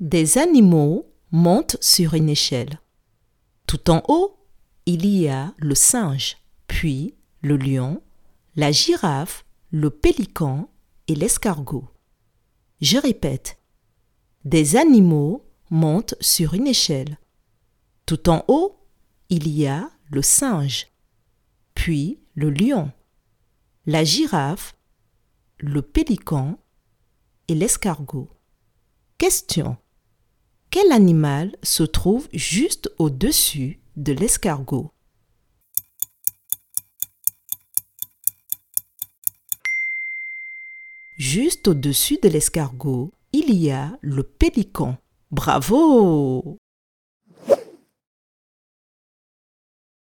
Des animaux montent sur une échelle. Tout en haut, il y a le singe, puis le lion, la girafe, le pélican et l'escargot. Je répète. Des animaux montent sur une échelle. Tout en haut, il y a le singe, puis le lion, la girafe, le pélican et l'escargot. Question. Quel animal se trouve juste au-dessus de l'escargot Juste au-dessus de l'escargot, il y a le pélican. Bravo